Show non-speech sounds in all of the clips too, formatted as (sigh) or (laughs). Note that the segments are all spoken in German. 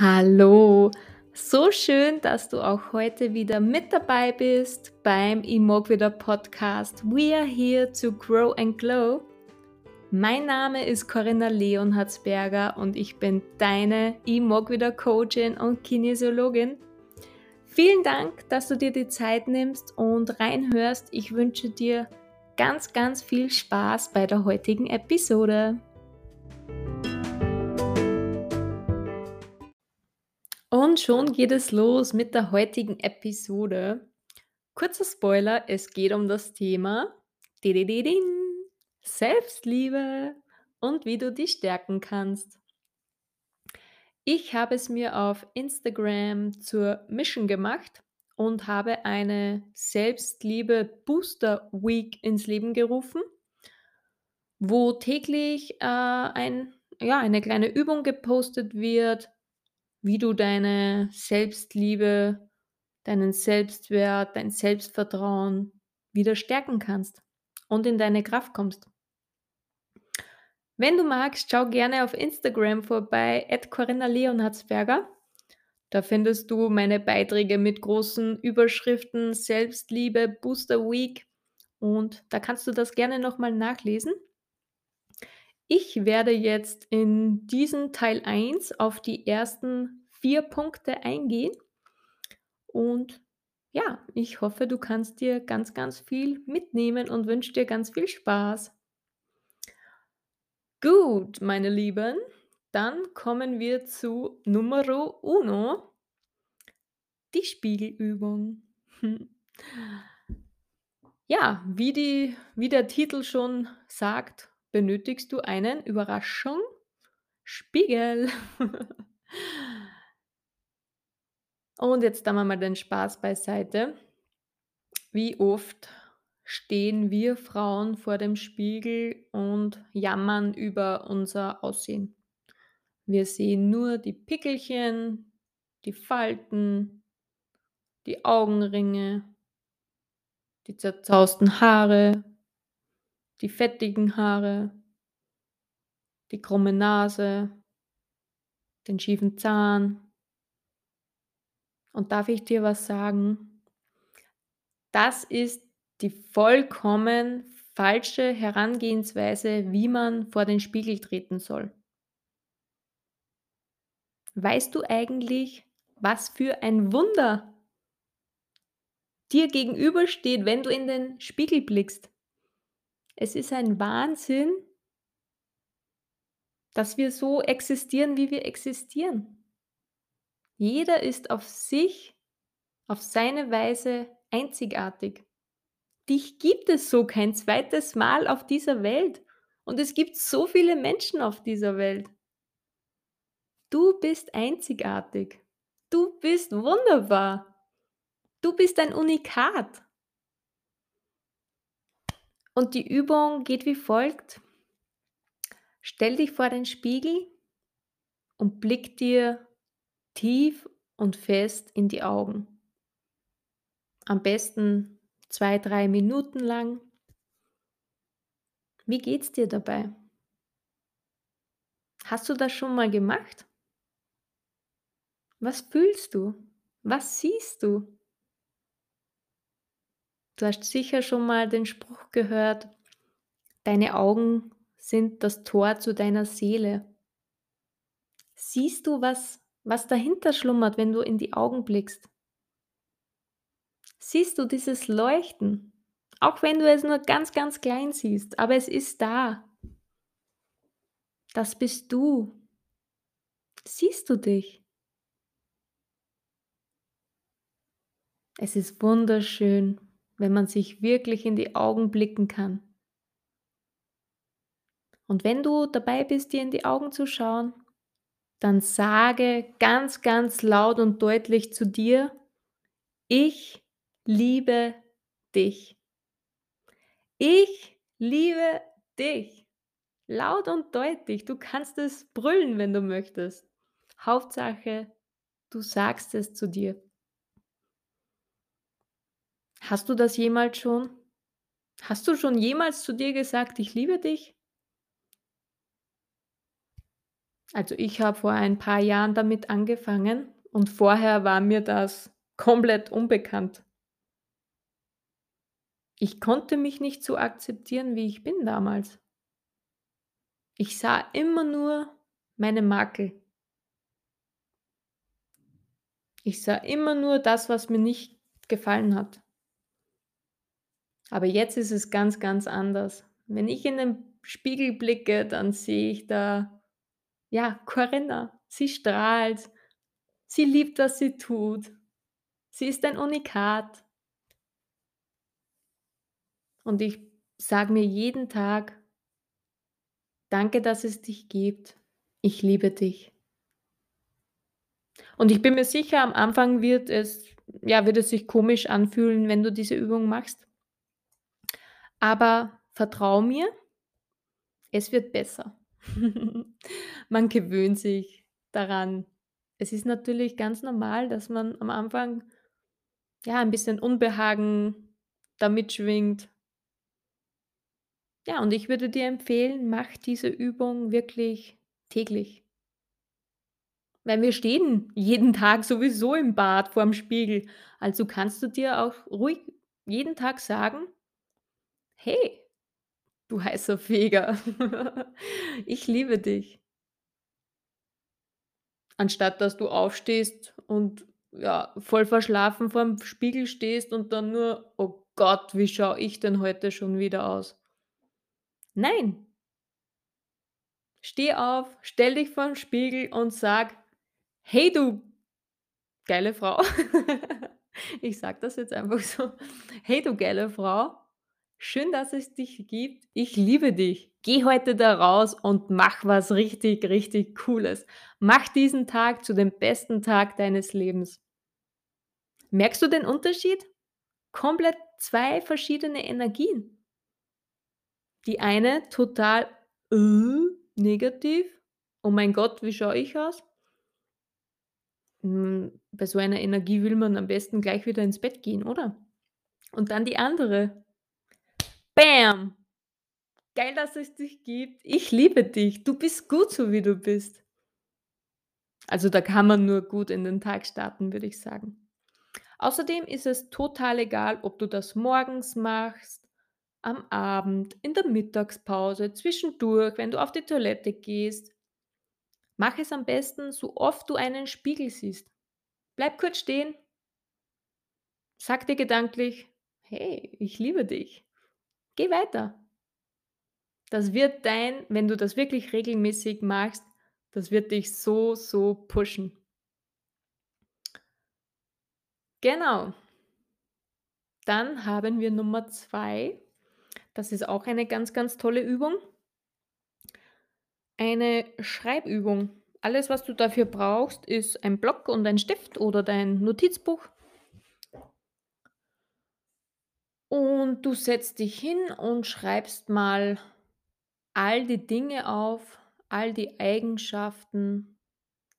Hallo, so schön, dass du auch heute wieder mit dabei bist beim Imogwida Podcast. We are here to grow and glow. Mein Name ist Corinna Leonhardsberger und ich bin deine Imogwida Coachin und Kinesiologin. Vielen Dank, dass du dir die Zeit nimmst und reinhörst. Ich wünsche dir ganz, ganz viel Spaß bei der heutigen Episode. Und schon geht es los mit der heutigen Episode. Kurzer Spoiler, es geht um das Thema Selbstliebe und wie du dich stärken kannst. Ich habe es mir auf Instagram zur Mission gemacht und habe eine Selbstliebe Booster Week ins Leben gerufen, wo täglich äh, ein, ja, eine kleine Übung gepostet wird, wie du deine Selbstliebe, deinen Selbstwert, dein Selbstvertrauen wieder stärken kannst und in deine Kraft kommst. Wenn du magst, schau gerne auf Instagram vorbei, at Corinna Leonhardsberger. Da findest du meine Beiträge mit großen Überschriften Selbstliebe, Booster Week und da kannst du das gerne nochmal nachlesen. Ich werde jetzt in diesem Teil 1 auf die ersten vier Punkte eingehen. Und ja, ich hoffe, du kannst dir ganz, ganz viel mitnehmen und wünsche dir ganz viel Spaß. Gut, meine Lieben, dann kommen wir zu Numero uno, die Spiegelübung. (laughs) Ja, wie, die, wie der Titel schon sagt, benötigst du einen Überraschung Spiegel. (laughs) Und jetzt dann mal den Spaß beiseite. Wie oft stehen wir Frauen vor dem Spiegel und jammern über unser Aussehen? Wir sehen nur die Pickelchen, die Falten, die Augenringe, die zerzausten Haare, die fettigen Haare, die krumme Nase, den schiefen Zahn. Und darf ich dir was sagen? Das ist die vollkommen falsche Herangehensweise, wie man vor den Spiegel treten soll. Weißt du eigentlich, was für ein Wunder dir gegenübersteht, wenn du in den Spiegel blickst? Es ist ein Wahnsinn, dass wir so existieren, wie wir existieren. Jeder ist auf sich, auf seine Weise einzigartig. Dich gibt es so kein zweites Mal auf dieser Welt. Und es gibt so viele Menschen auf dieser Welt. Du bist einzigartig. Du bist wunderbar. Du bist ein Unikat. Und die Übung geht wie folgt. Stell dich vor den Spiegel und blick dir tief und fest in die Augen. Am besten zwei, drei Minuten lang. Wie geht's dir dabei? Hast du das schon mal gemacht? Was fühlst du? Was siehst du? Du hast sicher schon mal den Spruch gehört, deine Augen sind das Tor zu deiner Seele. Siehst du, was, was dahinter schlummert, wenn du in die Augen blickst? Siehst du dieses Leuchten? Auch wenn du es nur ganz, ganz klein siehst, aber es ist da. Das bist du. Siehst du dich? Es ist wunderschön, wenn man sich wirklich in die Augen blicken kann. Und wenn du dabei bist, dir in die Augen zu schauen, dann sage ganz, ganz laut und deutlich zu dir, ich liebe dich. Ich liebe dich. Laut und deutlich. Du kannst es brüllen, wenn du möchtest. Hauptsache, du sagst es zu dir. Hast du das jemals schon? Hast du schon jemals zu dir gesagt, ich liebe dich? Also, ich habe vor ein paar Jahren damit angefangen und vorher war mir das komplett unbekannt. Ich konnte mich nicht so akzeptieren, wie ich bin damals. Ich sah immer nur meine Makel. Ich sah immer nur das, was mir nicht gefallen hat. Aber jetzt ist es ganz, ganz anders. Wenn ich in den Spiegel blicke, dann sehe ich da, ja, Corinna. Sie strahlt, sie liebt, was sie tut. Sie ist ein Unikat. Und ich sage mir jeden Tag: „Danke, dass es dich gibt. Ich liebe dich.“ Und ich bin mir sicher, am Anfang wird es ja, wird es sich komisch anfühlen, wenn du diese Übung machst. Aber vertrau mir es wird besser. (laughs) Man gewöhnt sich daran. Es ist natürlich ganz normal, dass man am Anfang, ja, ein bisschen Unbehagen da mitschwingt. Ja, und ich würde dir empfehlen, mach diese Übung wirklich täglich. Weil wir stehen jeden Tag sowieso im Bad vorm Spiegel. Also kannst du dir auch ruhig jeden Tag sagen: „Hey, du heißer Feger, (laughs) ich liebe dich.“ Anstatt dass du aufstehst und, ja, voll verschlafen vorm Spiegel stehst und dann nur: „Oh Gott, wie schaue ich denn heute schon wieder aus?“ Nein. Steh auf, stell dich vorn Spiegel und sag: „Hey, du geile Frau.“ (laughs) Ich sage das jetzt einfach so: „Hey, du geile Frau, schön, dass es dich gibt. Ich liebe dich. Geh heute da raus und mach was richtig, richtig Cooles. Mach diesen Tag zu dem besten Tag deines Lebens.“ Merkst du den Unterschied? Komplett 2 verschiedene Energien. Die eine total, äh, negativ: „Oh mein Gott, wie schaue ich aus?“ Hm, bei so einer Energie will man am besten gleich wieder ins Bett gehen, oder? Und dann die andere: „Bäm. Geil, dass es dich gibt. Ich liebe dich. Du bist gut, so wie du bist.“ Also, da kann man nur gut in den Tag starten, würde ich sagen. Außerdem ist es total egal, ob du das morgens machst, am Abend, in der Mittagspause, zwischendurch, wenn du auf die Toilette gehst. Mach es am besten, so oft du einen Spiegel siehst. Bleib kurz stehen sag dir gedanklich: „Hey, ich liebe dich.“ Geh weiter. Das wird dein wenn du das wirklich regelmäßig machst, das wird dich so, so pushen. Genau. Dann haben wir Nummer 2. Das ist auch eine ganz, ganz tolle Übung. Eine Schreibübung. Alles, was du dafür brauchst, ist ein Block und ein Stift oder dein Notizbuch. Und du setzt dich hin und schreibst mal all die Dinge auf, all die Eigenschaften,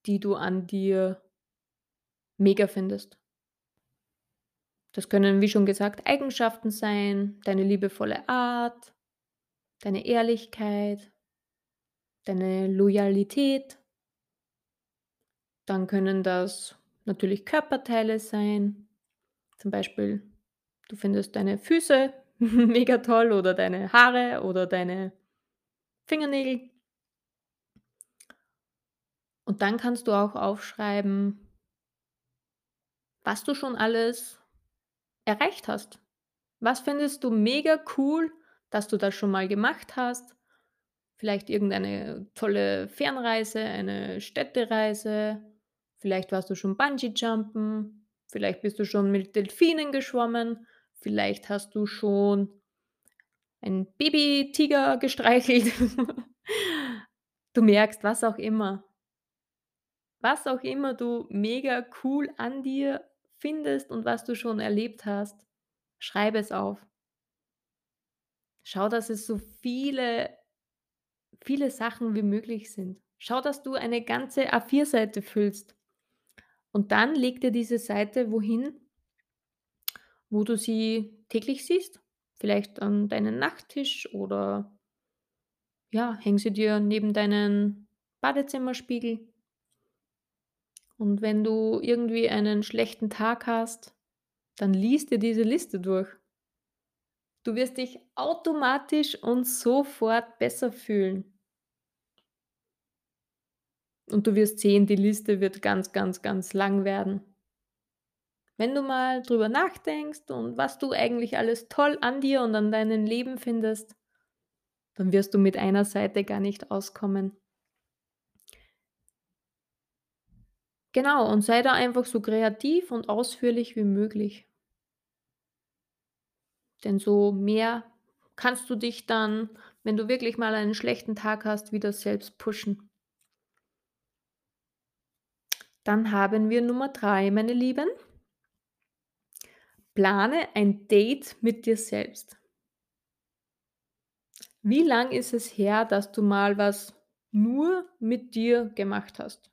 die du an dir mega findest. Das können, wie schon gesagt, Eigenschaften sein, deine liebevolle Art, deine Ehrlichkeit, deine Loyalität. Dann können das natürlich Körperteile sein. Zum Beispiel, du findest deine Füße (laughs) mega toll oder deine Haare oder deine Fingernägel. Und dann kannst du auch aufschreiben was du schon alles erreicht hast. Was findest du mega cool, dass du das schon mal gemacht hast? Vielleicht irgendeine tolle Fernreise, eine Städtereise, vielleicht warst du schon Bungee-Jumpen, vielleicht bist du schon mit Delfinen geschwommen, vielleicht hast du schon ein Babytiger gestreichelt. (laughs) Du merkst, was auch immer. Was auch immer du mega cool an dir findest und was du schon erlebt hast, schreibe es auf. Schau, dass es so viele viele Sachen wie möglich sind. Schau, dass du eine ganze A4-Seite füllst. Und dann leg dir diese Seite wohin wo du sie täglich siehst. Vielleicht an deinen Nachttisch oder ja, häng sie dir neben deinen Badezimmerspiegel. Und wenn du irgendwie einen schlechten Tag hast, dann lies dir diese Liste durch. Du wirst dich automatisch und sofort besser fühlen. Und du wirst sehen, die Liste wird ganz, ganz, ganz lang werden. Wenn du mal drüber nachdenkst und was du eigentlich alles toll an dir und an deinem Leben findest, dann wirst du mit einer Seite gar nicht auskommen. Genau, und sei da einfach so kreativ und ausführlich wie möglich. Denn so mehr kannst du dich dann, wenn du wirklich mal einen schlechten Tag hast, wieder selbst pushen. Dann haben wir Nummer 3, meine Lieben. Plane ein Date mit dir selbst. Wie lang ist es her, dass du mal was nur mit dir gemacht hast?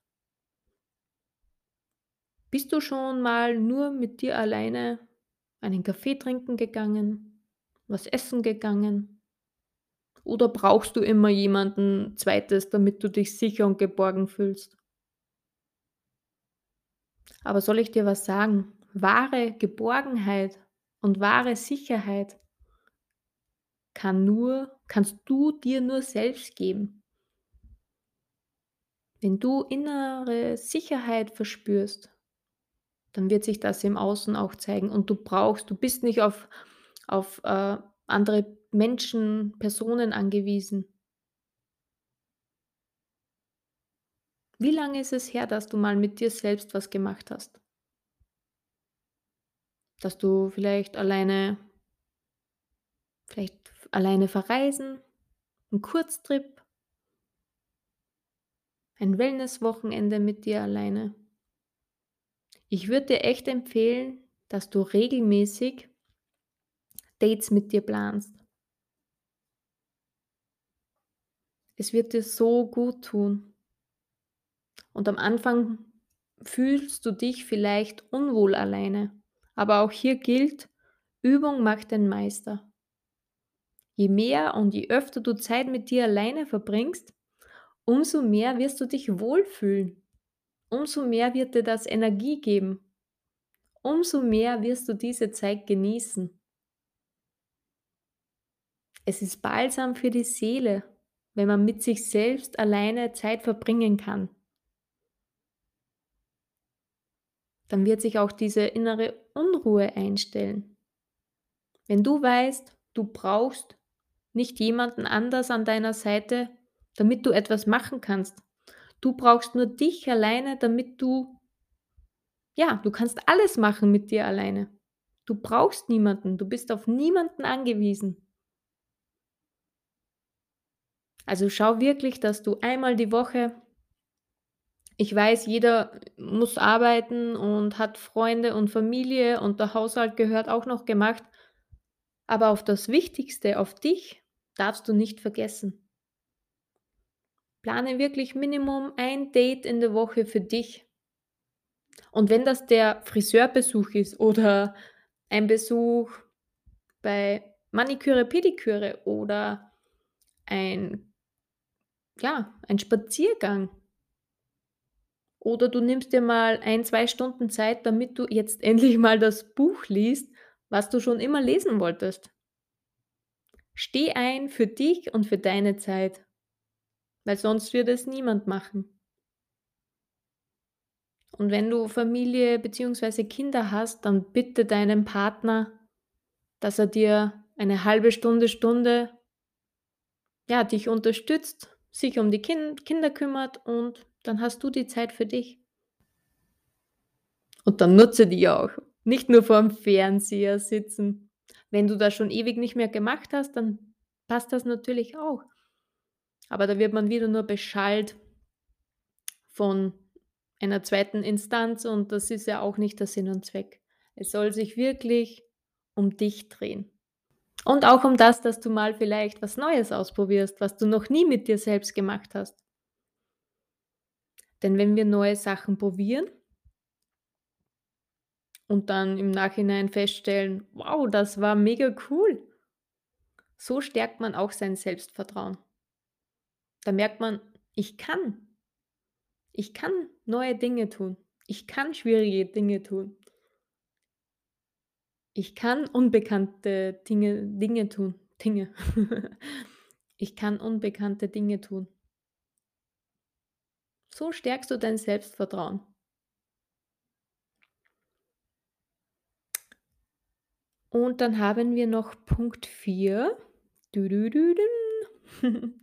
Bist du schon mal nur mit dir alleine einen Kaffee trinken gegangen, was essen gegangen? Oder brauchst du immer jemanden Zweites, damit du dich sicher und geborgen fühlst? Aber soll ich dir was sagen? Wahre Geborgenheit und wahre Sicherheit kann nur kannst du dir nur selbst geben. Wenn du innere Sicherheit verspürst, dann wird sich das im Außen auch zeigen und du brauchst du bist nicht auf auf, äh, andere Menschen, Personen angewiesen. Wie lange ist es her, dass du mal mit dir selbst was gemacht hast? Dass du vielleicht alleine vielleicht alleine verreisen, 'n Kurztrip ein Wellness-Wochenende mit dir alleine. Ich würde dir echt empfehlen, dass du regelmäßig Dates mit dir planst. Es wird dir so gut tun. Und am Anfang fühlst du dich vielleicht unwohl alleine, aber auch hier gilt: Übung macht den Meister. Je mehr und je öfter du Zeit mit dir alleine verbringst, umso mehr wirst du dich wohlfühlen. Umso mehr wird dir das Energie geben. Umso mehr wirst du diese Zeit genießen. Es ist Balsam für die Seele, wenn man mit sich selbst alleine Zeit verbringen kann. Dann wird sich auch diese innere Unruhe einstellen. Wenn du weißt, du brauchst nicht jemanden anders an deiner Seite, damit du etwas machen kannst. Du brauchst nur dich alleine, damit du ja, du kannst alles machen mit dir alleine. Du brauchst niemanden, du bist auf niemanden angewiesen. Also schau wirklich, dass du einmal die Woche ich weiß, jeder muss arbeiten und hat Freunde und Familie und der Haushalt gehört auch noch gemacht. Aber auf das Wichtigste, auf dich, darfst du nicht vergessen. Plane wirklich Minimum ein Date in der Woche für dich. Und wenn das der Friseurbesuch ist oder ein Besuch bei Maniküre, Pediküre oder ein ja, ein Spaziergang. Oder du nimmst dir mal 1, 2 Stunden Zeit, damit du jetzt (laughs) endlich mal das Buch liest, was du schon immer lesen wolltest. Steh ein für dich und für deine Zeit, weil sonst wird es niemand machen. Und wenn du Familie beziehungsweise Kinder hast, dann bitte deinen Partner, dass er dir eine halbe Stunde, Stunde ja, dich unterstützt, sich um die Kin Kinder kümmert und dann hast du die Zeit für dich. Und dann nutze die auch. Nicht nur vorm Fernseher sitzen. Wenn du das schon ewig nicht mehr gemacht hast, dann passt das natürlich auch. Aber da wird man wieder nur beschallt von einer zweiten Instanz und das ist ja auch nicht der Sinn und Zweck. Es soll sich wirklich um dich drehen. Und auch um das, dass du mal vielleicht was Neues ausprobierst, was du noch nie mit dir selbst gemacht hast. Denn wenn wir neue Sachen probieren und dann im Nachhinein feststellen: „Wow, das war mega cool.“ So stärkt man auch sein Selbstvertrauen. Da merkt man: „Ich kann. Ich kann neue Dinge tun. Ich kann schwierige Dinge tun. Ich kann unbekannte Dinge Dinge tun. Dinge. (laughs) Ich kann unbekannte Dinge tun. So stärkst du dein Selbstvertrauen. Und dann haben wir noch Punkt 4. Du, du, du, du. (laughs)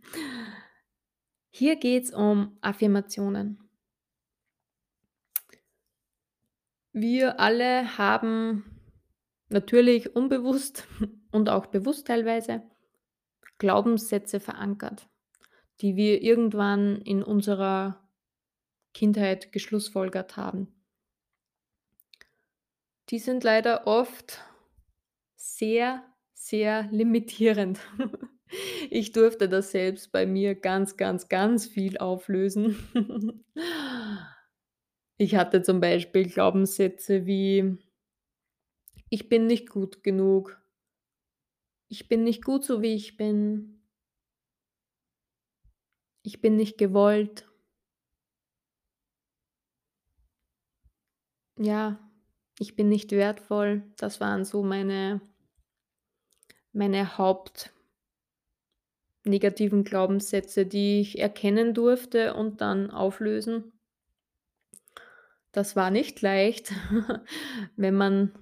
Hier geht's um Affirmationen. Wir alle haben natürlich unbewusst (laughs) und auch bewusst teilweise Glaubenssätze verankert, die wir irgendwann in unserer Kindheit geschlussfolgert haben. Die sind leider oft sehr, sehr limitierend. (laughs) Ich durfte das selbst bei mir ganz, ganz, ganz viel auflösen. (laughs) Ich hatte zum Beispiel Glaubenssätze wie: „Ich bin nicht gut genug.“ „Ich bin nicht gut, so wie ich bin.“ „Ich bin nicht gewollt.“ Ja, ich bin nicht wertvoll. Das waren so meine meine Haupt negativen Glaubenssätze, die ich erkennen durfte und dann auflösen. Das war nicht leicht, (laughs) wenn man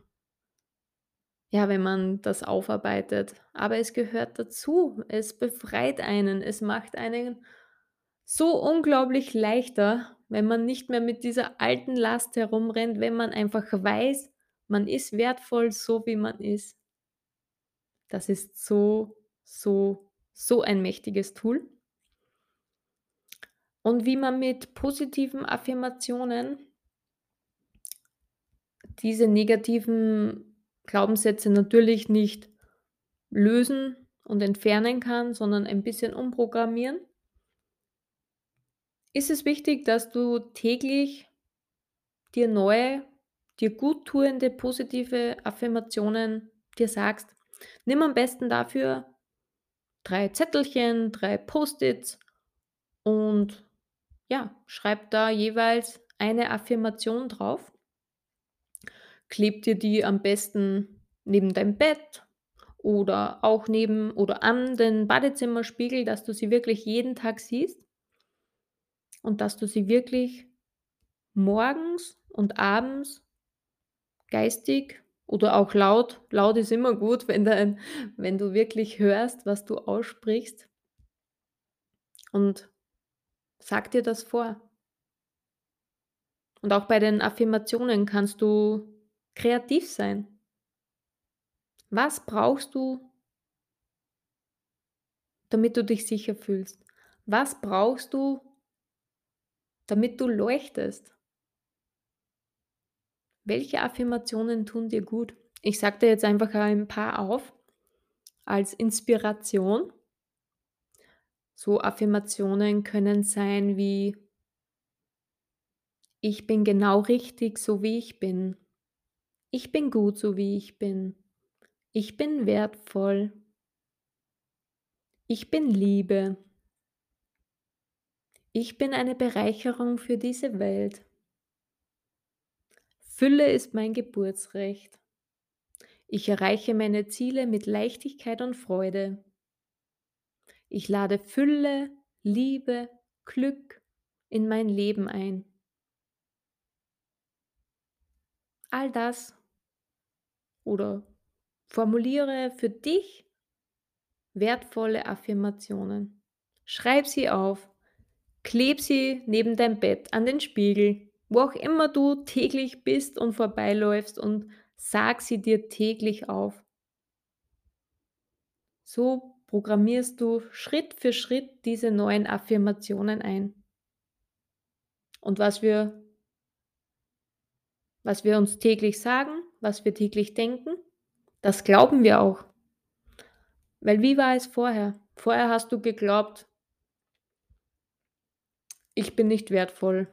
ja, wenn man das aufarbeitet, aber es gehört dazu. Es befreit einen. Es macht einen so unglaublich leichter, wenn man nicht mehr mit dieser alten Last herumrennt, wenn man einfach weiß, man ist wertvoll, so wie man ist. Das ist so, so, so ein mächtiges Tool. Und wie man mit positiven Affirmationen diese negativen Glaubenssätze natürlich nicht lösen und entfernen kann, sondern ein bisschen umprogrammieren ist es wichtig, dass du täglich dir neue, dir guttuende, positive Affirmationen dir sagst. Nimm am besten dafür 3 Zettelchen, 3 Post-its und ja, schreib da jeweils eine Affirmation drauf. Kleb dir die am besten neben dein Bett oder auch neben oder an den Badezimmerspiegel, dass du sie wirklich jeden Tag siehst und dass du sie wirklich morgens und abends geistig oder auch laut laut ist immer gut, (laughs) wenn dein wenn du wirklich hörst, was du aussprichst und sag dir das vor. Und auch bei den Affirmationen kannst du kreativ sein. Was brauchst du damit du dich sicher fühlst? Was brauchst du damit du leuchtest? Welche Affirmationen tun dir gut? Ich sage dir jetzt einfach ein paar auf als Inspiration. So Affirmationen können sein wie Ich bin genau richtig, so wie ich bin. Ich bin gut, so wie ich bin. Ich bin wertvoll. Ich bin Liebe. Ich bin eine Bereicherung für diese Welt. Fülle ist mein Geburtsrecht. Ich erreiche meine Ziele mit Leichtigkeit und Freude. Ich lade Fülle, Liebe, Glück in mein Leben ein. All das oder formuliere für dich wertvolle Affirmationen. Schreib sie auf, kleb sie neben dein Bett, an den Spiegel, wo auch immer du täglich bist und vorbeiläufst und sag sie dir täglich auf. So programmierst du Schritt für Schritt diese neuen Affirmationen ein. Und was wir was wir uns täglich sagen, was wir täglich denken, das glauben wir auch. Weil wie war es vorher? Vorher hast du geglaubt ich bin nicht wertvoll,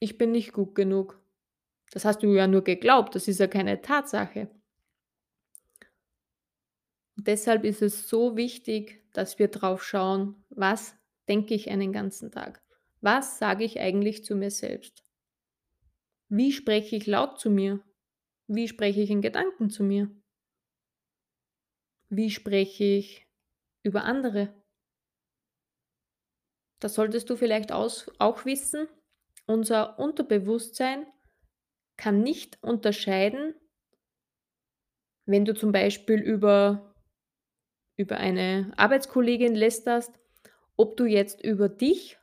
ich bin nicht gut genug. Das hast du ja nur geglaubt, das ist ja keine Tatsache. Und deshalb ist es so wichtig, dass wir drauf schauen, was denke ich einen ganzen Tag? Was sage ich eigentlich zu mir selbst? Wie spreche ich laut zu mir? Wie spreche ich in Gedanken zu mir? Wie spreche ich über andere? Das solltest du vielleicht auch wissen. Unser Unterbewusstsein kann nicht unterscheiden, wenn du zum Beispiel über, über eine Arbeitskollegin lästerst, ob du jetzt über dich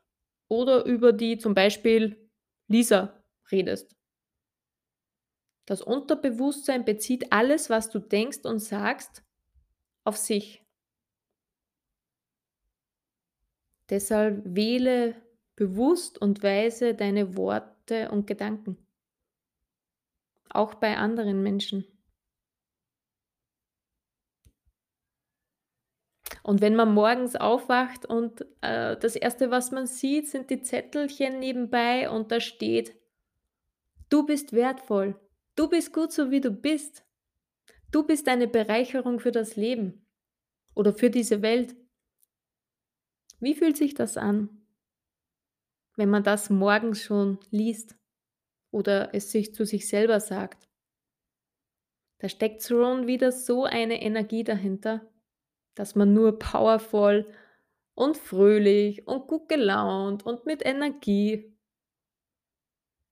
oder über die zum Beispiel Lisa redest. Das Unterbewusstsein bezieht alles, was du denkst und sagst, auf sich. Deshalb wähle bewusst und weise deine Worte und Gedanken. Auch bei anderen Menschen. Und wenn man morgens aufwacht und äh, das Erste, was man sieht, sind die Zettelchen nebenbei und da steht, du bist wertvoll, du bist gut so wie du bist, du bist eine Bereicherung für das Leben oder für diese Welt. Wie fühlt sich das an, wenn man das morgens schon liest oder es sich zu sich selber sagt? Da steckt schon wieder so eine Energie dahinter dass man nur powervoll und fröhlich und gut gelaunt und mit Energie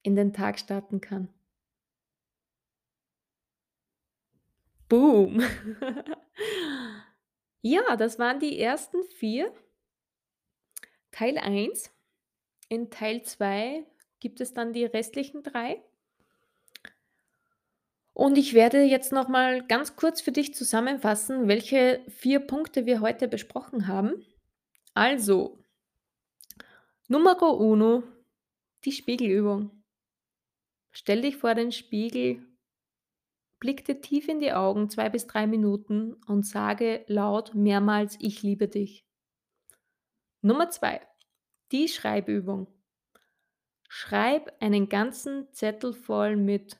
in den Tag starten kann. Boom! (laughs) ja, das waren die ersten vier. Teil 1. In Teil 2 gibt es dann die restlichen drei. Und ich werde jetzt noch mal ganz kurz für dich zusammenfassen, welche vier Punkte wir heute besprochen haben. Also, Numero uno, die Spiegelübung. Stell dich vor den Spiegel, blick dir tief in die Augen, zwei bis drei Minuten und sage laut mehrmals, ich liebe dich. Nummer zwei, die Schreibübung. Schreib einen ganzen Zettel voll mit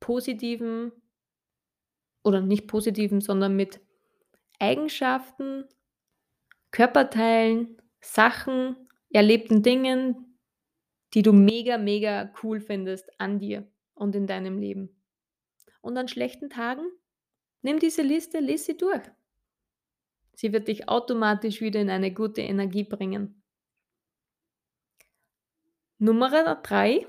positiven oder nicht positiven, sondern mit Eigenschaften, Körperteilen, Sachen, erlebten Dingen, die du mega, mega cool findest an dir und in deinem Leben. Und an schlechten Tagen, nimm diese Liste, lese sie durch. Sie wird dich automatisch wieder in eine gute Energie bringen. Nummer drei,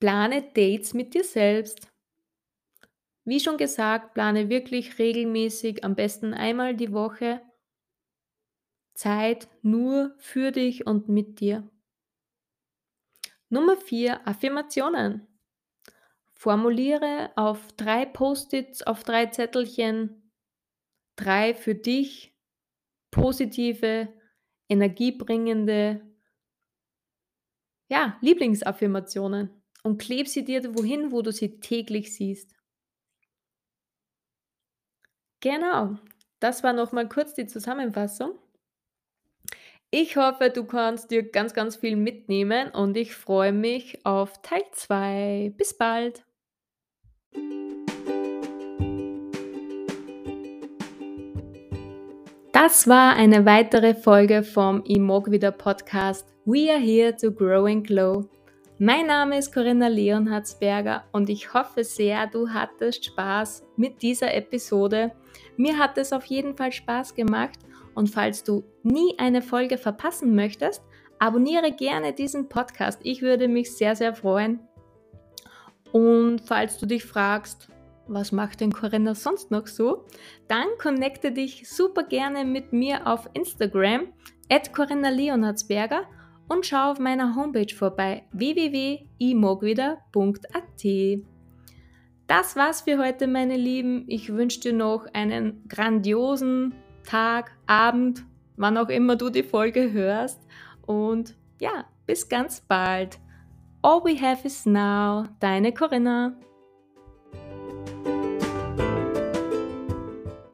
Plane Dates mit dir selbst. Wie schon gesagt, plane wirklich regelmäßig, am besten einmal die Woche, Zeit nur für dich und mit dir. Nummer 4. Affirmationen. Formuliere auf drei Post-its, auf drei Zettelchen drei für dich positive, energiebringende ja, Lieblingsaffirmationen und kleb sie dir wohin, wo du sie täglich siehst. Genau, das war nochmal kurz die Zusammenfassung. Ich hoffe, du kannst dir ganz, ganz viel mitnehmen und ich freue mich auf Teil 2. Bis bald! Das war eine weitere Folge vom Imog wieder Podcast. We are here to grow and glow. Mein Name ist Corinna Leonhardsberger und ich hoffe sehr, du hattest Spaß mit dieser Episode. Mir hat es auf jeden Fall Spaß gemacht und falls du nie eine Folge verpassen möchtest, abonniere gerne diesen Podcast. Ich würde mich sehr, sehr freuen. Und falls du dich fragst, was macht denn Corinna sonst noch so, dann connecte dich super gerne mit mir auf Instagram at Corinna Leonhardsberger und schau auf meiner Homepage vorbei www.imogwider.at. Das war's für heute, meine Lieben. Ich wünsche dir noch einen grandiosen Tag, Abend, wann auch immer du die Folge hörst. Und ja, bis ganz bald. All we have is now. Deine Corinna.